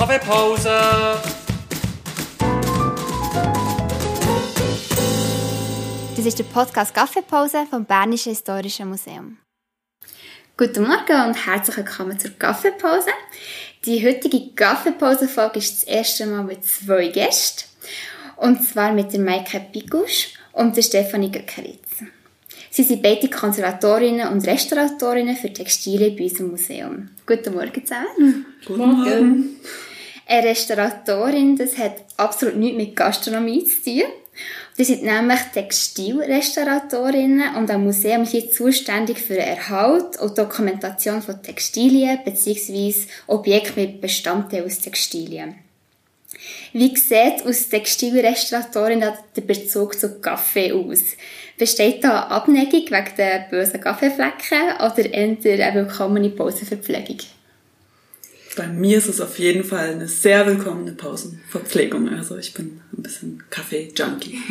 Kaffeepause! Das ist der Podcast Kaffeepause vom Bernischen Historischen Museum. Guten Morgen und herzlich willkommen zur Kaffeepause. Die heutige Kaffeepause-Folge ist das erste Mal mit zwei Gästen. Und zwar mit der Maike Pigusch und der Stefanie Göckeritz. Sie sind beide Konservatorinnen und Restauratorinnen für Textilien bei unserem Museum. Guten Morgen zusammen. Guten Morgen. Eine Restauratorin, das hat absolut nichts mit Gastronomie zu tun. Die sind nämlich Textilrestauratorinnen und am Museum hier zuständig für den Erhalt und Dokumentation von Textilien bzw. Objekte mit Bestandteilen aus Textilien. Wie sieht aus Textilrestauratorin der Bezug zu Kaffee aus? Besteht da Abneigung wegen der bösen Kaffeeflecken oder eher eine willkommene Pausenverpflegung? Bei mir ist es auf jeden Fall eine sehr willkommene Pausenverpflegung. Also ich bin ein bisschen Kaffee-Junkie.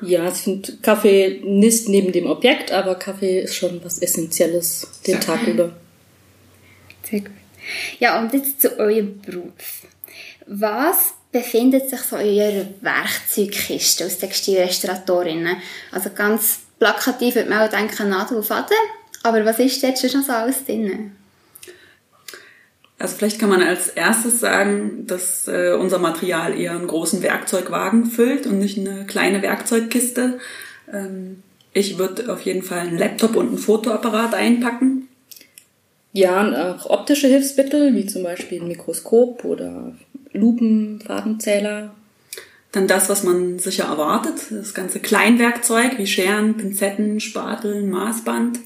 Ja, ich finde, Kaffee nicht neben dem Objekt, aber Kaffee ist schon was Essentielles den ja. Tag über. Sehr gut. Ja, und jetzt zu eurem Beruf. Was befindet sich so in eurer Werkzeugkiste aus Textilrestauratorinnen? Also ganz plakativ würde man auch denken, Nadel und Faden. Aber was ist jetzt schon so alles drin? Also vielleicht kann man als erstes sagen, dass äh, unser Material eher einen großen Werkzeugwagen füllt und nicht eine kleine Werkzeugkiste. Ähm, ich würde auf jeden Fall einen Laptop und einen Fotoapparat einpacken. Ja, und auch optische Hilfsmittel, wie zum Beispiel ein Mikroskop oder Lupen, Farbenzähler. Dann das, was man sicher erwartet, das ganze Kleinwerkzeug wie Scheren, Pinzetten, Spateln, Maßband.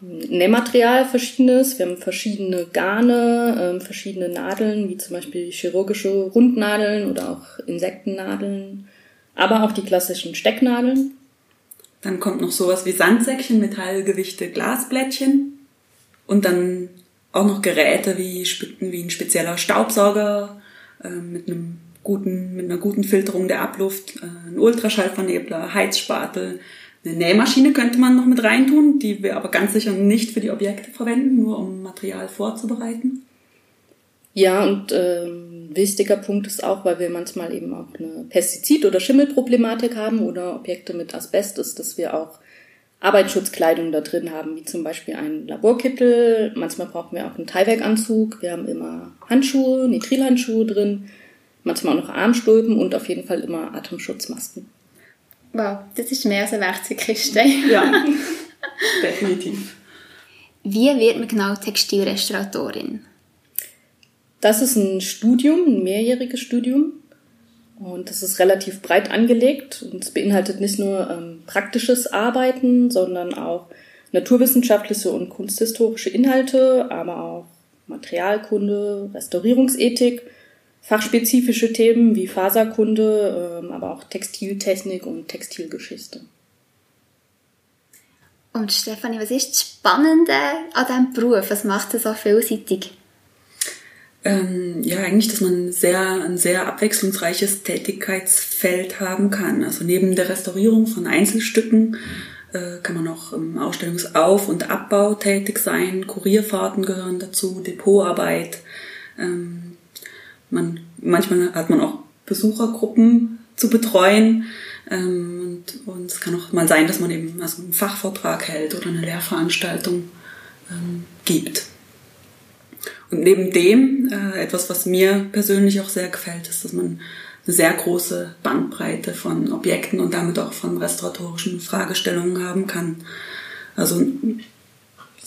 Nähmaterial verschiedenes. Wir haben verschiedene Garne, äh, verschiedene Nadeln, wie zum Beispiel chirurgische Rundnadeln oder auch Insektennadeln, aber auch die klassischen Stecknadeln. Dann kommt noch sowas wie Sandsäckchen, Metallgewichte, Glasblättchen und dann auch noch Geräte wie, wie ein spezieller Staubsauger äh, mit einem guten, mit einer guten Filterung der Abluft, äh, ein Ultraschallvernebler, Heizspatel, eine Nähmaschine könnte man noch mit reintun, die wir aber ganz sicher nicht für die Objekte verwenden, nur um Material vorzubereiten. Ja, und ähm, wichtiger Punkt ist auch, weil wir manchmal eben auch eine Pestizid- oder Schimmelproblematik haben oder Objekte mit Asbest, ist, dass wir auch Arbeitsschutzkleidung da drin haben, wie zum Beispiel einen Laborkittel. Manchmal brauchen wir auch einen Teilwerkanzug. Wir haben immer Handschuhe, Nitrilhandschuhe drin, manchmal auch noch Armstulpen und auf jeden Fall immer Atemschutzmasken. Wow, das ist mehr als eine Werkzeugkiste. Ja, definitiv. Wie wird man genau Textilrestauratorin? Das ist ein Studium, ein mehrjähriges Studium. Und das ist relativ breit angelegt und es beinhaltet nicht nur ähm, praktisches Arbeiten, sondern auch naturwissenschaftliche und kunsthistorische Inhalte, aber auch Materialkunde, Restaurierungsethik fachspezifische Themen wie Faserkunde, ähm, aber auch Textiltechnik und Textilgeschichte. Und Stefanie, was ist das Spannende an diesem Beruf? Was macht es so vielseitig? Ähm, ja, eigentlich, dass man sehr, ein sehr abwechslungsreiches Tätigkeitsfeld haben kann. Also neben der Restaurierung von Einzelstücken äh, kann man auch im Ausstellungsauf- und Abbau tätig sein. Kurierfahrten gehören dazu, Depotarbeit. Ähm, man, manchmal hat man auch Besuchergruppen zu betreuen. Ähm, und, und es kann auch mal sein, dass man eben also einen Fachvortrag hält oder eine Lehrveranstaltung ähm, gibt. Und neben dem, äh, etwas, was mir persönlich auch sehr gefällt, ist, dass man eine sehr große Bandbreite von Objekten und damit auch von restauratorischen Fragestellungen haben kann. Also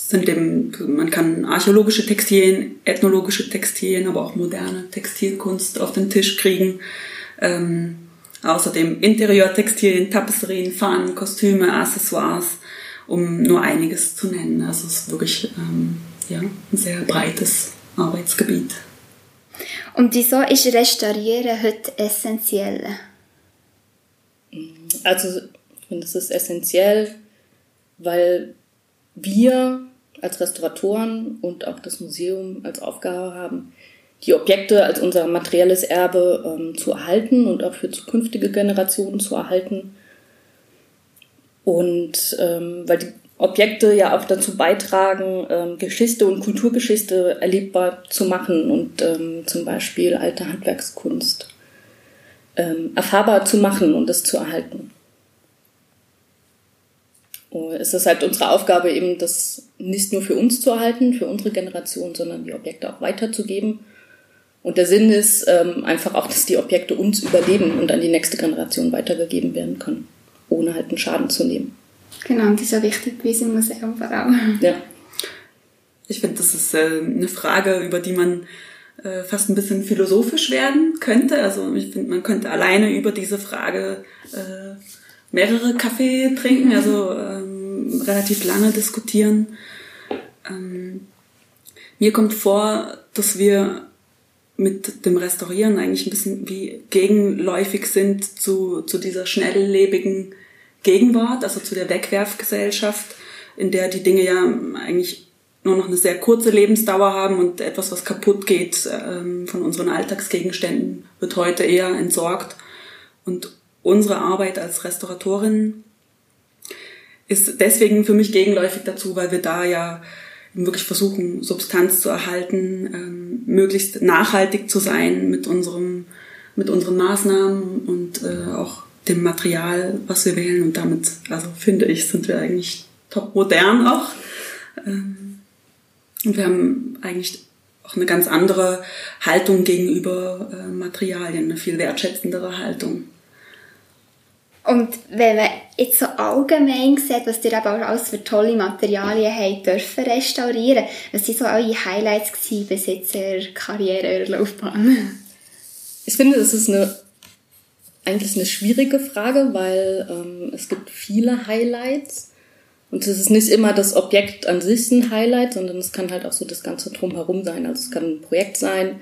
sind eben, man kann archäologische Textilien, ethnologische Textilien, aber auch moderne Textilkunst auf den Tisch kriegen. Ähm, außerdem Interieurtextilien, Tapisserien, Fahnen, Kostüme, Accessoires, um nur einiges zu nennen. Also es ist wirklich ähm, ja, ein sehr breites Arbeitsgebiet. Und wieso ist Restaurieren heute essentiell? Also ich finde, es ist essentiell, weil wir als Restauratoren und auch das Museum als Aufgabe haben, die Objekte als unser materielles Erbe ähm, zu erhalten und auch für zukünftige Generationen zu erhalten. Und ähm, weil die Objekte ja auch dazu beitragen, ähm, Geschichte und Kulturgeschichte erlebbar zu machen und ähm, zum Beispiel alte Handwerkskunst ähm, erfahrbar zu machen und es zu erhalten. Und es ist halt unsere Aufgabe eben, das nicht nur für uns zu erhalten, für unsere Generation, sondern die Objekte auch weiterzugeben. Und der Sinn ist ähm, einfach auch, dass die Objekte uns überleben und an die nächste Generation weitergegeben werden können, ohne halt einen Schaden zu nehmen. Genau, und das ist ja wichtig bei unserem Museum vor allem. Ja. Ich finde, das ist äh, eine Frage, über die man äh, fast ein bisschen philosophisch werden könnte. Also ich finde, man könnte alleine über diese Frage äh, mehrere Kaffee trinken, also ähm, relativ lange diskutieren. Ähm, mir kommt vor, dass wir mit dem Restaurieren eigentlich ein bisschen wie gegenläufig sind zu, zu dieser schnelllebigen Gegenwart, also zu der Wegwerfgesellschaft, in der die Dinge ja eigentlich nur noch eine sehr kurze Lebensdauer haben und etwas, was kaputt geht ähm, von unseren Alltagsgegenständen, wird heute eher entsorgt. Und unsere Arbeit als Restauratorin ist deswegen für mich gegenläufig dazu, weil wir da ja wirklich versuchen, Substanz zu erhalten, ähm, möglichst nachhaltig zu sein mit unserem, mit unseren Maßnahmen und äh, auch dem Material, was wir wählen. Und damit, also finde ich, sind wir eigentlich top modern auch. Ähm, und wir haben eigentlich auch eine ganz andere Haltung gegenüber äh, Materialien, eine viel wertschätzendere Haltung. Und wenn man jetzt so allgemein sieht, was ihr eben auch alles für tolle Materialien habt dürfen restaurieren, was sind so eure Highlights gewesen bis jetzt in der Karriere, eurer Laufbahn? Ich finde, das ist eine eigentlich eine schwierige Frage, weil ähm, es gibt viele Highlights. Und es ist nicht immer das Objekt an sich ein Highlight, sondern es kann halt auch so das Ganze drumherum sein. Also es kann ein Projekt sein,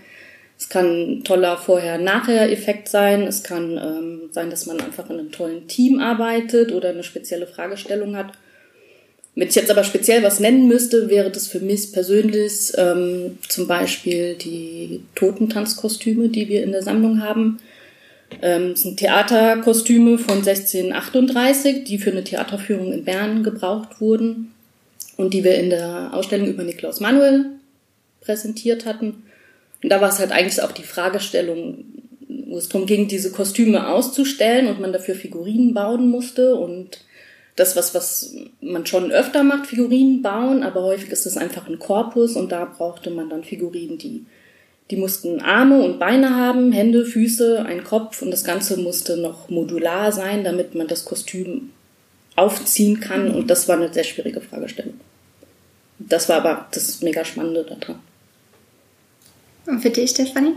es kann ein toller Vorher-Nachher-Effekt sein, es kann ähm, sein, dass man einfach in einem tollen Team arbeitet oder eine spezielle Fragestellung hat. Wenn ich jetzt aber speziell was nennen müsste, wäre das für mich persönlich ähm, zum Beispiel die Totentanzkostüme, die wir in der Sammlung haben. Ähm, das sind Theaterkostüme von 1638, die für eine Theaterführung in Bern gebraucht wurden und die wir in der Ausstellung über Niklaus Manuel präsentiert hatten. Und da war es halt eigentlich auch die Fragestellung, wo es darum ging, diese Kostüme auszustellen und man dafür Figurinen bauen musste und das, was, was man schon öfter macht, Figurinen bauen, aber häufig ist es einfach ein Korpus und da brauchte man dann Figurinen, die die mussten Arme und Beine haben, Hände, Füße, einen Kopf und das Ganze musste noch modular sein, damit man das Kostüm aufziehen kann. Und das war eine sehr schwierige Fragestellung. Das war aber das mega Spannende daran. Und für dich, Stefanie?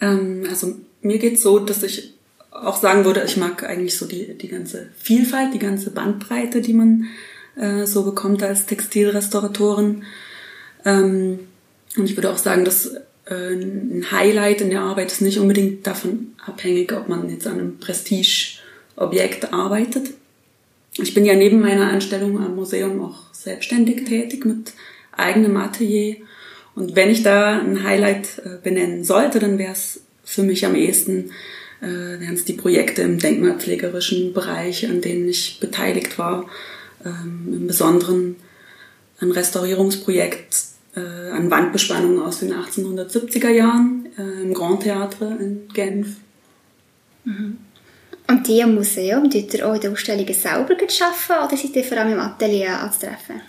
Ähm, also mir geht's so, dass ich auch sagen würde, ich mag eigentlich so die, die ganze Vielfalt, die ganze Bandbreite, die man äh, so bekommt als Textilrestauratorin. Ähm, und ich würde auch sagen, dass äh, ein Highlight in der Arbeit ist nicht unbedingt davon abhängig, ob man jetzt an einem Prestigeobjekt arbeitet. Ich bin ja neben meiner Anstellung am Museum auch selbstständig tätig mit eigenem Atelier. Und wenn ich da ein Highlight äh, benennen sollte, dann wäre es für mich am ehesten, äh, wären es die Projekte im denkmalpflegerischen Bereich, an denen ich beteiligt war. Ähm, Im Besonderen ein Restaurierungsprojekt äh, an Wandbespannungen aus den 1870er Jahren äh, im Grand Theatre in Genf. Mhm. Und die im Museum, tut ihr auch in den Ausstellungen selber arbeiten oder seid ihr vor allem im Atelier anzutreffen?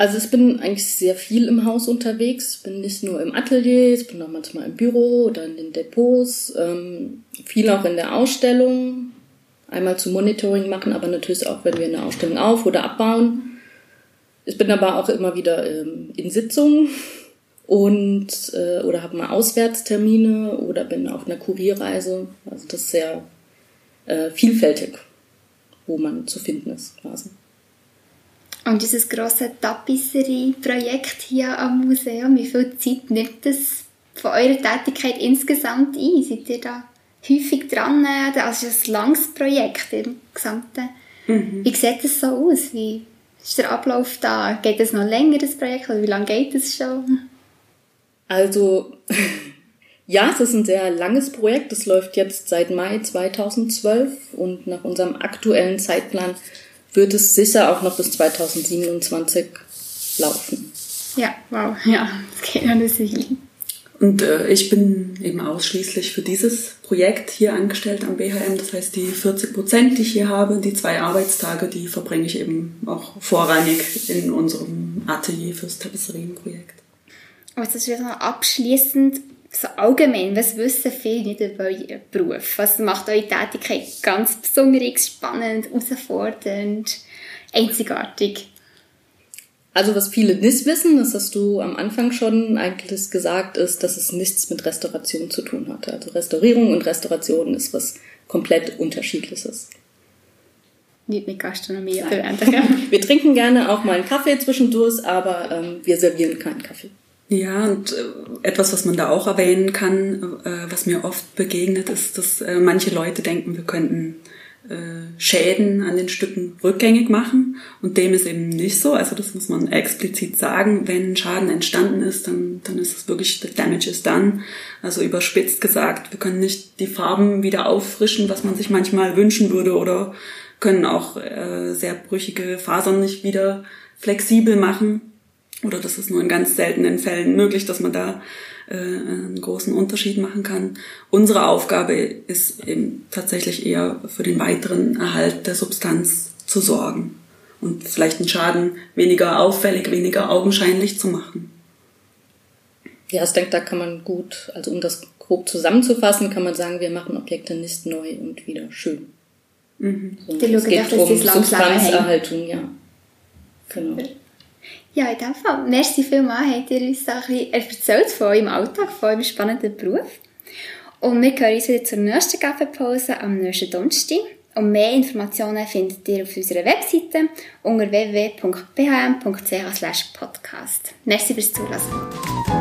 Also ich bin eigentlich sehr viel im Haus unterwegs. Bin nicht nur im Atelier, ich bin auch manchmal im Büro oder in den Depots, ähm, viel auch in der Ausstellung. Einmal zum Monitoring machen, aber natürlich auch, wenn wir eine Ausstellung auf- oder abbauen. Ich bin aber auch immer wieder ähm, in Sitzungen und äh, oder habe mal Auswärtstermine oder bin auf einer Kurierreise. Also das ist sehr äh, vielfältig, wo man zu finden ist quasi. Und dieses große Tapisserie-Projekt hier am Museum, wie viel Zeit nimmt das von eurer Tätigkeit insgesamt ein? Seid ihr da häufig dran? Also ist ein langes Projekt im Gesamten. Mhm. Wie sieht das so aus? Wie ist der Ablauf da? Geht es noch länger, das Projekt? Oder wie lange geht es schon? Also, ja, es ist ein sehr langes Projekt. Es läuft jetzt seit Mai 2012 und nach unserem aktuellen Zeitplan wird es sicher auch noch bis 2027 laufen. Ja, wow, ja, das geht alles Weile. Und äh, ich bin eben ausschließlich für dieses Projekt hier angestellt am BHM. Das heißt, die 40 Prozent, die ich hier habe, die zwei Arbeitstage, die verbringe ich eben auch vorrangig in unserem Atelier fürs Tapezerienprojekt. Aber das ist noch abschließend so allgemein, was wissen viele nicht über euren Beruf? Was macht eure Tätigkeit ganz besonders spannend, herausfordernd, einzigartig? Also was viele nicht wissen, das hast du am Anfang schon eigentlich gesagt, ist, dass es nichts mit Restauration zu tun hat. Also Restaurierung und Restauration ist was komplett unterschiedliches. Nicht mit Gastronomie oder Wir trinken gerne auch mal einen Kaffee zwischendurch, aber ähm, wir servieren keinen Kaffee. Ja, und äh, etwas, was man da auch erwähnen kann, äh, was mir oft begegnet, ist, dass äh, manche Leute denken, wir könnten Schäden an den Stücken rückgängig machen. Und dem ist eben nicht so. Also das muss man explizit sagen. Wenn Schaden entstanden ist, dann, dann ist es wirklich, the damage is done. Also überspitzt gesagt, wir können nicht die Farben wieder auffrischen, was man sich manchmal wünschen würde oder können auch äh, sehr brüchige Fasern nicht wieder flexibel machen. Oder das ist nur in ganz seltenen Fällen möglich, dass man da äh, einen großen Unterschied machen kann. Unsere Aufgabe ist eben tatsächlich eher für den weiteren Erhalt der Substanz zu sorgen und vielleicht den Schaden weniger auffällig, weniger augenscheinlich zu machen. Ja, ich denke, da kann man gut, also um das grob zusammenzufassen, kann man sagen, wir machen Objekte nicht neu und wieder schön. Mhm. So, es geht um Substanzerhaltung, ja. Genau. Ja, in dem Fall. Merci vielmals, habt ihr uns ein bisschen erzählt von eurem Alltag, von eurem spannenden Beruf. Und wir hören uns wieder zur nächsten Kaffeepause am nächsten Donnerstag. Und mehr Informationen findet ihr auf unserer Webseite unter www.bhm.ch podcast. Merci fürs Zuhören.